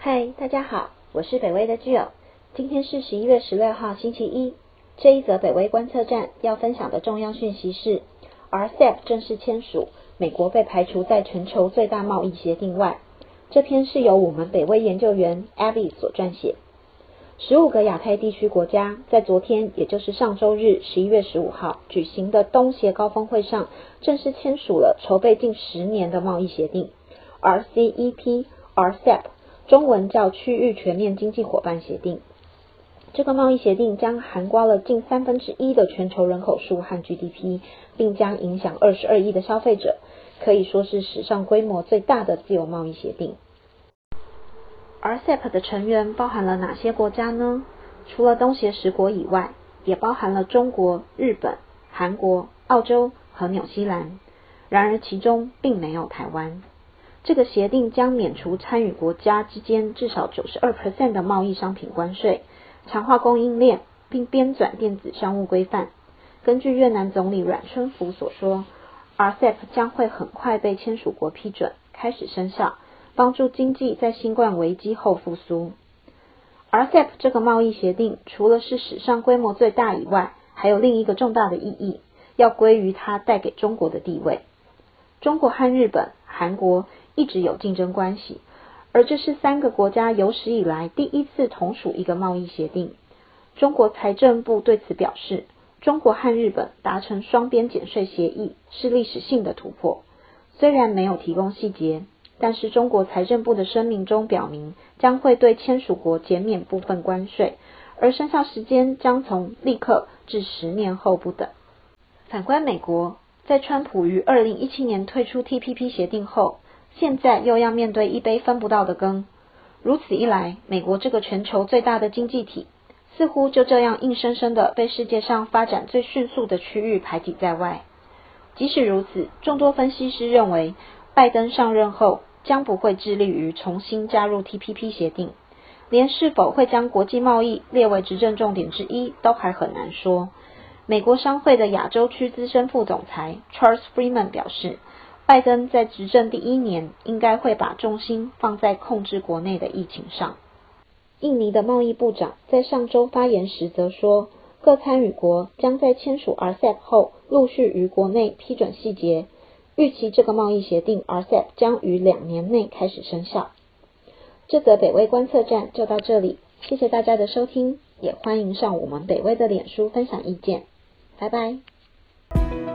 嗨，大家好，我是北威的 Jill。今天是十一月十六号，星期一。这一则北威观测站要分享的重要讯息是，RCEP 正式签署，美国被排除在全球最大贸易协定外。这篇是由我们北威研究员 Abby 所撰写。十五个亚太地区国家在昨天，也就是上周日十一月十五号举行的东协高峰会上，正式签署了筹备近十年的贸易协定 RCEP，RCEP。中文叫区域全面经济伙伴协定。这个贸易协定将涵盖了近三分之一的全球人口数和 GDP，并将影响二十二亿的消费者，可以说是史上规模最大的自由贸易协定。RCEP 的成员包含了哪些国家呢？除了东协十国以外，也包含了中国、日本、韩国、澳洲和纽西兰。然而其中并没有台湾。这个协定将免除参与国家之间至少九十二 percent 的贸易商品关税，强化供应链，并编纂电子商务规范。根据越南总理阮春福所说，RCEP 将会很快被签署国批准，开始生效，帮助经济在新冠危机后复苏。RCEP 这个贸易协定除了是史上规模最大以外，还有另一个重大的意义，要归于它带给中国的地位。中国和日本、韩国。一直有竞争关系，而这是三个国家有史以来第一次同属一个贸易协定。中国财政部对此表示，中国和日本达成双边减税协议是历史性的突破。虽然没有提供细节，但是中国财政部的声明中表明，将会对签署国减免部分关税，而生效时间将从立刻至十年后不等。反观美国，在川普于二零一七年退出 TPP 协定后，现在又要面对一杯分不到的羹，如此一来，美国这个全球最大的经济体，似乎就这样硬生生的被世界上发展最迅速的区域排挤在外。即使如此，众多分析师认为，拜登上任后将不会致力于重新加入 TPP 协定，连是否会将国际贸易列为执政重点之一都还很难说。美国商会的亚洲区资深副总裁 Charles Freeman 表示。拜登在执政第一年，应该会把重心放在控制国内的疫情上。印尼的贸易部长在上周发言时则说，各参与国将在签署 RCEP 后，陆续于国内批准细节，预期这个贸易协定 RCEP 将于两年内开始生效。这则北威观测站就到这里，谢谢大家的收听，也欢迎上我们北威的脸书分享意见，拜拜。